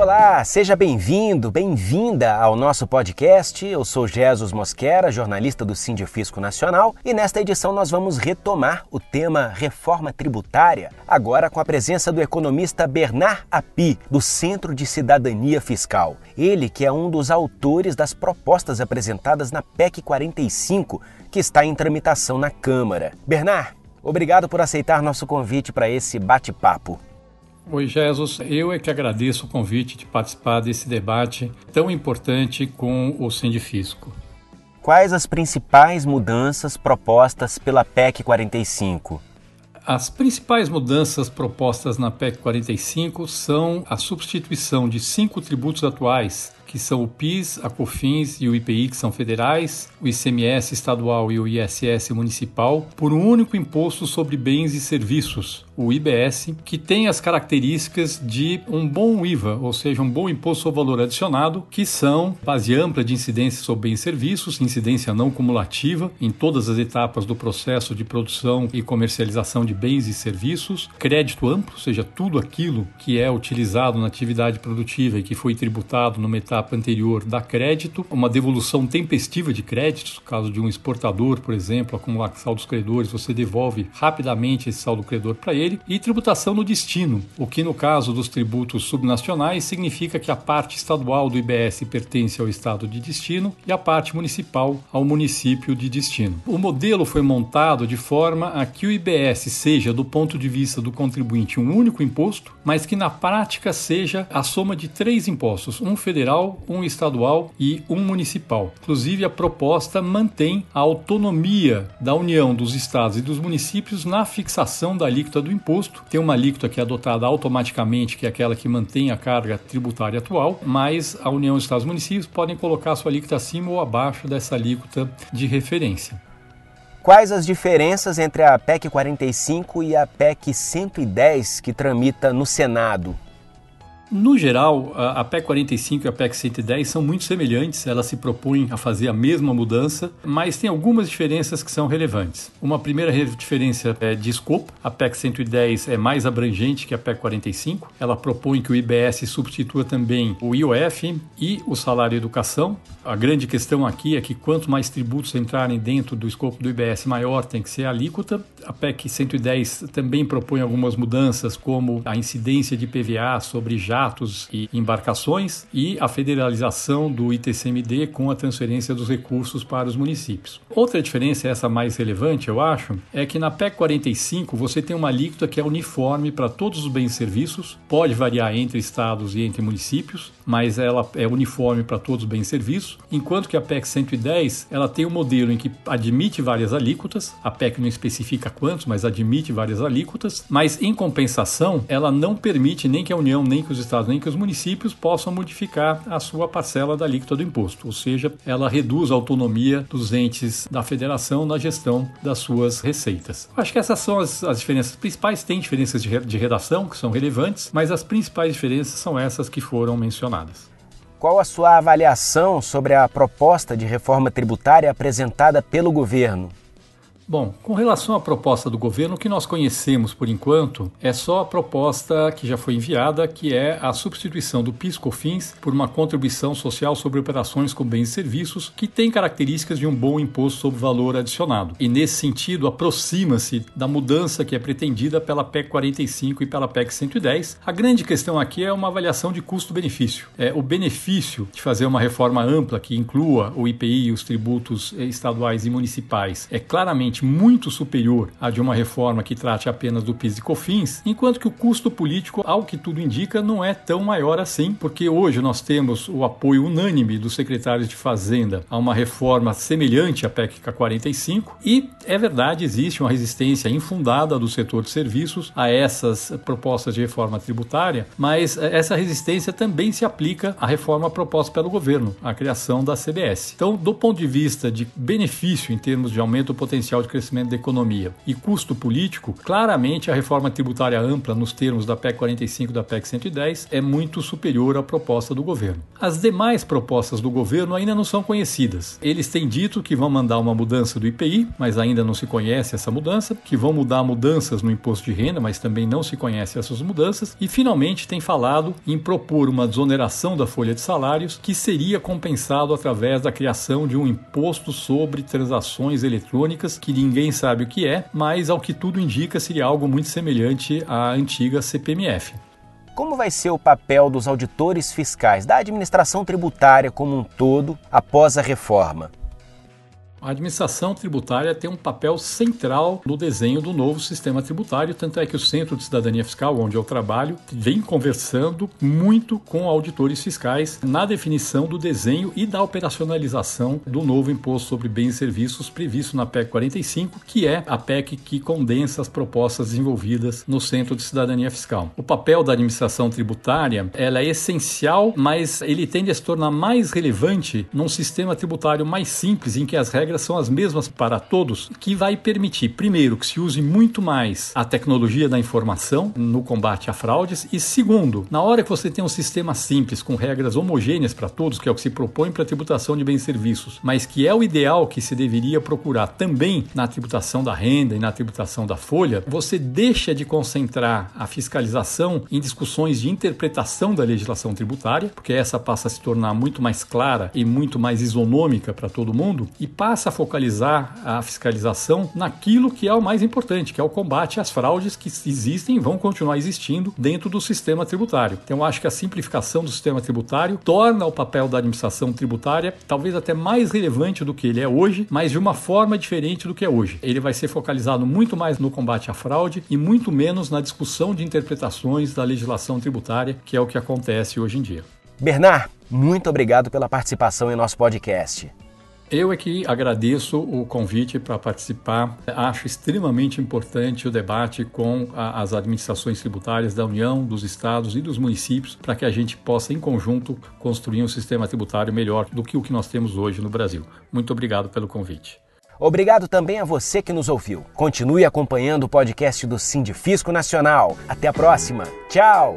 Olá, seja bem-vindo, bem-vinda ao nosso podcast. Eu sou Jesus Mosquera, jornalista do Sindifisco Nacional, e nesta edição nós vamos retomar o tema reforma tributária, agora com a presença do economista Bernard Api, do Centro de Cidadania Fiscal. Ele que é um dos autores das propostas apresentadas na PEC 45, que está em tramitação na Câmara. Bernard, obrigado por aceitar nosso convite para esse bate-papo. Oi, Jesus. Eu é que agradeço o convite de participar desse debate tão importante com o Sindifisco. Quais as principais mudanças propostas pela PEC 45? As principais mudanças propostas na PEC 45 são a substituição de cinco tributos atuais que são o PIS, a COFINS e o IPI, que são federais, o ICMS estadual e o ISS municipal, por um único imposto sobre bens e serviços, o IBS, que tem as características de um bom IVA, ou seja, um bom imposto sobre valor adicionado, que são base ampla de incidência sobre bens e serviços, incidência não cumulativa em todas as etapas do processo de produção e comercialização de bens e serviços, crédito amplo, ou seja, tudo aquilo que é utilizado na atividade produtiva e que foi tributado numa etapa etapa anterior dá crédito, uma devolução tempestiva de créditos, no caso de um exportador, por exemplo, acumular saldos credores, você devolve rapidamente esse saldo credor para ele, e tributação no destino, o que no caso dos tributos subnacionais significa que a parte estadual do IBS pertence ao estado de destino e a parte municipal ao município de destino. O modelo foi montado de forma a que o IBS seja, do ponto de vista do contribuinte, um único imposto, mas que na prática seja a soma de três impostos, um federal, um estadual e um municipal. Inclusive, a proposta mantém a autonomia da União, dos estados e dos municípios na fixação da alíquota do imposto. Tem uma alíquota que é adotada automaticamente, que é aquela que mantém a carga tributária atual, mas a União, os estados e municípios podem colocar sua alíquota acima ou abaixo dessa alíquota de referência. Quais as diferenças entre a PEC 45 e a PEC 110 que tramita no Senado? No geral, a PEC 45 e a PEC 110 são muito semelhantes, elas se propõem a fazer a mesma mudança, mas tem algumas diferenças que são relevantes. Uma primeira diferença é de escopo, a PEC 110 é mais abrangente que a PEC 45, ela propõe que o IBS substitua também o IOF e o salário educação. A grande questão aqui é que quanto mais tributos entrarem dentro do escopo do IBS, maior tem que ser a alíquota. A PEC 110 também propõe algumas mudanças, como a incidência de PVA sobre jatos e embarcações e a federalização do ITCMD com a transferência dos recursos para os municípios. Outra diferença, essa mais relevante, eu acho, é que na PEC 45 você tem uma alíquota que é uniforme para todos os bens e serviços, pode variar entre estados e entre municípios, mas ela é uniforme para todos os bens e serviços, enquanto que a PEC 110 ela tem um modelo em que admite várias alíquotas, a PEC não especifica quantos, mas admite várias alíquotas, mas em compensação ela não permite nem que a União nem que os estados nem que os municípios possam modificar a sua parcela da alíquota do imposto, ou seja, ela reduz a autonomia dos entes da federação na gestão das suas receitas. Acho que essas são as, as diferenças principais. Tem diferenças de, de redação que são relevantes, mas as principais diferenças são essas que foram mencionadas. Qual a sua avaliação sobre a proposta de reforma tributária apresentada pelo governo? Bom, com relação à proposta do governo, o que nós conhecemos por enquanto é só a proposta que já foi enviada, que é a substituição do PIS/COFINS por uma contribuição social sobre operações com bens e serviços, que tem características de um bom imposto sobre valor adicionado. E nesse sentido, aproxima-se da mudança que é pretendida pela PEC 45 e pela PEC 110. A grande questão aqui é uma avaliação de custo-benefício. É o benefício de fazer uma reforma ampla que inclua o IPI e os tributos estaduais e municipais é claramente muito superior à de uma reforma que trate apenas do PIS e COFINS, enquanto que o custo político, ao que tudo indica, não é tão maior assim, porque hoje nós temos o apoio unânime dos secretários de Fazenda a uma reforma semelhante à PEC 45 e é verdade, existe uma resistência infundada do setor de serviços a essas propostas de reforma tributária, mas essa resistência também se aplica à reforma proposta pelo governo, a criação da CBS. Então, do ponto de vista de benefício em termos de aumento potencial potencial de crescimento da economia e custo político, claramente a reforma tributária ampla, nos termos da PEC 45 e da PEC 110, é muito superior à proposta do governo. As demais propostas do governo ainda não são conhecidas. Eles têm dito que vão mandar uma mudança do IPI, mas ainda não se conhece essa mudança, que vão mudar mudanças no imposto de renda, mas também não se conhece essas mudanças, e finalmente tem falado em propor uma desoneração da folha de salários que seria compensado através da criação de um imposto sobre transações eletrônicas que ninguém sabe o que é, mas ao que tudo indica seria algo muito semelhante à antiga CPMF. Como vai ser o papel dos auditores fiscais da administração tributária como um todo após a reforma? A administração tributária tem um papel central no desenho do novo sistema tributário, tanto é que o Centro de Cidadania Fiscal, onde eu trabalho, vem conversando muito com auditores fiscais na definição do desenho e da operacionalização do novo imposto sobre bens e serviços previsto na PEC 45, que é a PEC que condensa as propostas desenvolvidas no Centro de Cidadania Fiscal. O papel da administração tributária ela é essencial, mas ele tende a se tornar mais relevante num sistema tributário mais simples, em que as regras regras são as mesmas para todos, que vai permitir, primeiro, que se use muito mais a tecnologia da informação no combate a fraudes, e segundo, na hora que você tem um sistema simples, com regras homogêneas para todos, que é o que se propõe para a tributação de bens e serviços, mas que é o ideal que se deveria procurar também na tributação da renda e na tributação da folha, você deixa de concentrar a fiscalização em discussões de interpretação da legislação tributária, porque essa passa a se tornar muito mais clara e muito mais isonômica para todo mundo, e passa passa a focalizar a fiscalização naquilo que é o mais importante, que é o combate às fraudes que existem e vão continuar existindo dentro do sistema tributário. Então, acho que a simplificação do sistema tributário torna o papel da administração tributária talvez até mais relevante do que ele é hoje, mas de uma forma diferente do que é hoje. Ele vai ser focalizado muito mais no combate à fraude e muito menos na discussão de interpretações da legislação tributária, que é o que acontece hoje em dia. Bernard, muito obrigado pela participação em nosso podcast. Eu é que agradeço o convite para participar. Acho extremamente importante o debate com a, as administrações tributárias da União, dos estados e dos municípios para que a gente possa, em conjunto, construir um sistema tributário melhor do que o que nós temos hoje no Brasil. Muito obrigado pelo convite. Obrigado também a você que nos ouviu. Continue acompanhando o podcast do Sindifisco Nacional. Até a próxima. Tchau!